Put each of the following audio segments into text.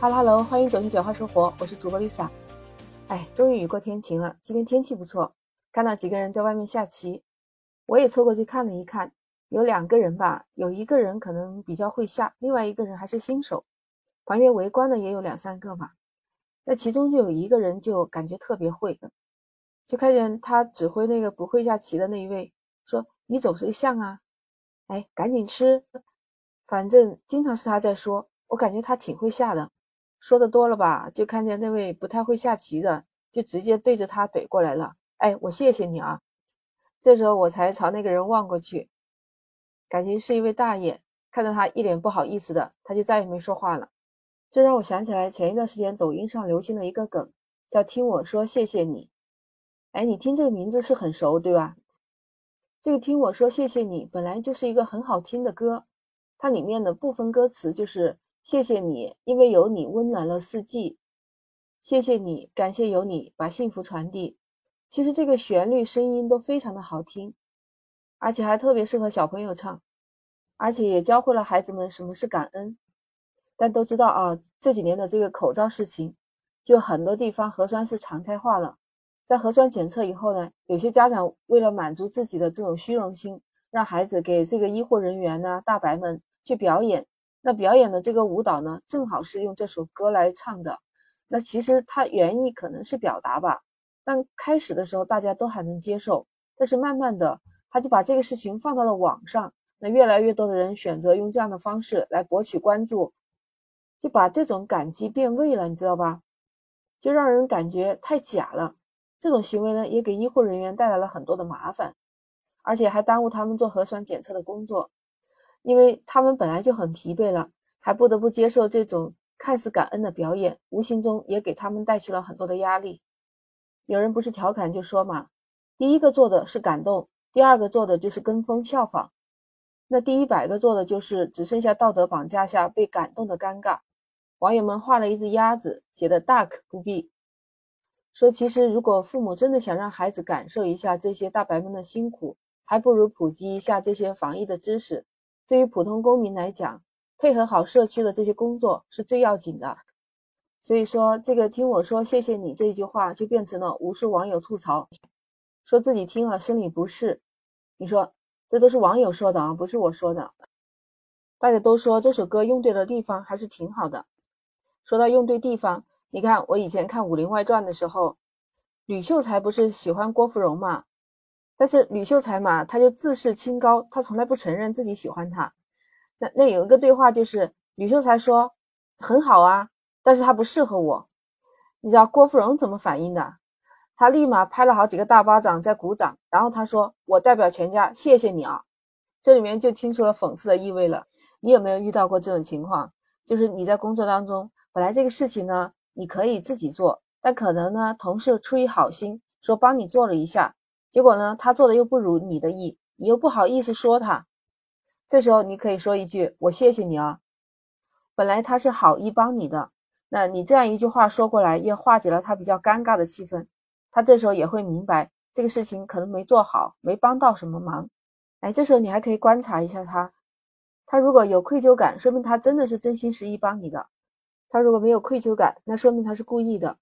哈喽哈喽，欢迎走进简化生活，我是主播 Lisa。哎，终于雨过天晴了，今天天气不错，看到几个人在外面下棋，我也凑过去看了一看，有两个人吧，有一个人可能比较会下，另外一个人还是新手，旁边围观的也有两三个吧。那其中就有一个人就感觉特别会的，就看见他指挥那个不会下棋的那一位说：“你走谁象啊？哎，赶紧吃。”反正经常是他在说，我感觉他挺会下的。说的多了吧，就看见那位不太会下棋的，就直接对着他怼过来了。哎，我谢谢你啊！这时候我才朝那个人望过去，感情是一位大爷。看到他一脸不好意思的，他就再也没说话了。这让我想起来前一段时间抖音上流行的一个梗，叫“听我说谢谢你”。哎，你听这个名字是很熟，对吧？这个“听我说谢谢你”本来就是一个很好听的歌。它里面的部分歌词就是谢谢你，因为有你温暖了四季。谢谢你，感谢有你把幸福传递。其实这个旋律声音都非常的好听，而且还特别适合小朋友唱，而且也教会了孩子们什么是感恩。但都知道啊，这几年的这个口罩事情，就很多地方核酸是常态化了。在核酸检测以后呢，有些家长为了满足自己的这种虚荣心，让孩子给这个医护人员呢、大白们。去表演，那表演的这个舞蹈呢，正好是用这首歌来唱的。那其实它原意可能是表达吧，但开始的时候大家都还能接受，但是慢慢的，他就把这个事情放到了网上，那越来越多的人选择用这样的方式来博取关注，就把这种感激变味了，你知道吧？就让人感觉太假了。这种行为呢，也给医护人员带来了很多的麻烦，而且还耽误他们做核酸检测的工作。因为他们本来就很疲惫了，还不得不接受这种看似感恩的表演，无形中也给他们带去了很多的压力。有人不是调侃就说嘛，第一个做的是感动，第二个做的就是跟风效仿，那第一百个做的就是只剩下道德绑架下被感动的尴尬。网友们画了一只鸭子，写的大可不必。说其实如果父母真的想让孩子感受一下这些大白们的辛苦，还不如普及一下这些防疫的知识。对于普通公民来讲，配合好社区的这些工作是最要紧的。所以说，这个听我说谢谢你这一句话，就变成了无数网友吐槽，说自己听了生理不适。你说这都是网友说的啊，不是我说的。大家都说这首歌用对了地方，还是挺好的。说到用对地方，你看我以前看《武林外传》的时候，吕秀才不是喜欢郭芙蓉嘛？但是吕秀才嘛，他就自视清高，他从来不承认自己喜欢他。那那有一个对话，就是吕秀才说很好啊，但是他不适合我。你知道郭芙蓉怎么反应的？他立马拍了好几个大巴掌在鼓掌，然后他说：“我代表全家谢谢你啊。”这里面就听出了讽刺的意味了。你有没有遇到过这种情况？就是你在工作当中，本来这个事情呢，你可以自己做，但可能呢，同事出于好心说帮你做了一下。结果呢，他做的又不如你的意，你又不好意思说他。这时候你可以说一句：“我谢谢你啊。”本来他是好意帮你的，那你这样一句话说过来，也化解了他比较尴尬的气氛。他这时候也会明白这个事情可能没做好，没帮到什么忙。哎，这时候你还可以观察一下他，他如果有愧疚感，说明他真的是真心实意帮你的；他如果没有愧疚感，那说明他是故意的。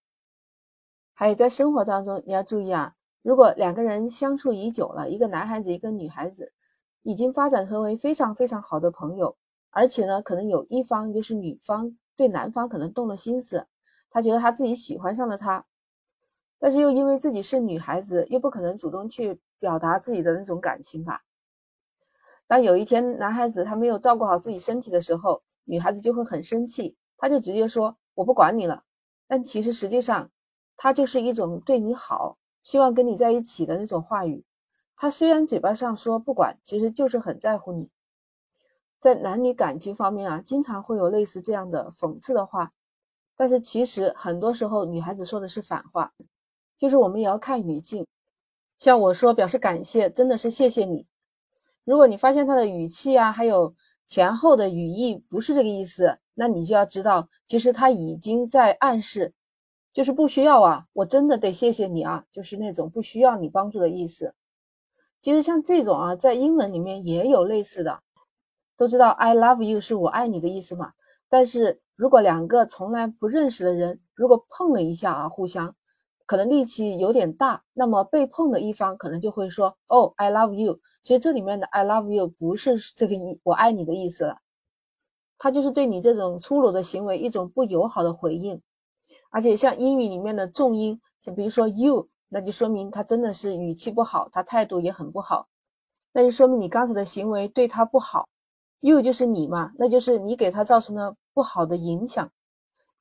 还有在生活当中，你要注意啊。如果两个人相处已久了，一个男孩子，一个女孩子，已经发展成为非常非常好的朋友，而且呢，可能有一方就是女方对男方可能动了心思，他觉得他自己喜欢上了他，但是又因为自己是女孩子，又不可能主动去表达自己的那种感情吧。当有一天男孩子他没有照顾好自己身体的时候，女孩子就会很生气，他就直接说我不管你了。但其实实际上，他就是一种对你好。希望跟你在一起的那种话语，他虽然嘴巴上说不管，其实就是很在乎你。在男女感情方面啊，经常会有类似这样的讽刺的话，但是其实很多时候女孩子说的是反话，就是我们也要看语境。像我说表示感谢，真的是谢谢你。如果你发现他的语气啊，还有前后的语义不是这个意思，那你就要知道，其实他已经在暗示。就是不需要啊，我真的得谢谢你啊，就是那种不需要你帮助的意思。其实像这种啊，在英文里面也有类似的，都知道 I love you 是我爱你的意思嘛。但是如果两个从来不认识的人，如果碰了一下啊，互相可能力气有点大，那么被碰的一方可能就会说：“哦，I love you。”其实这里面的 “I love you” 不是这个意“我爱你”的意思了，他就是对你这种粗鲁的行为一种不友好的回应。而且像英语里面的重音，像比如说 “you”，那就说明他真的是语气不好，他态度也很不好，那就说明你刚才的行为对他不好。you 就是你嘛，那就是你给他造成了不好的影响。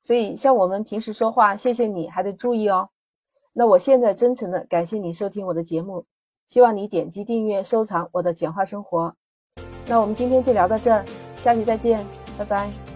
所以像我们平时说话，谢谢你还得注意哦。那我现在真诚的感谢你收听我的节目，希望你点击订阅、收藏我的简化生活。那我们今天就聊到这儿，下期再见，拜拜。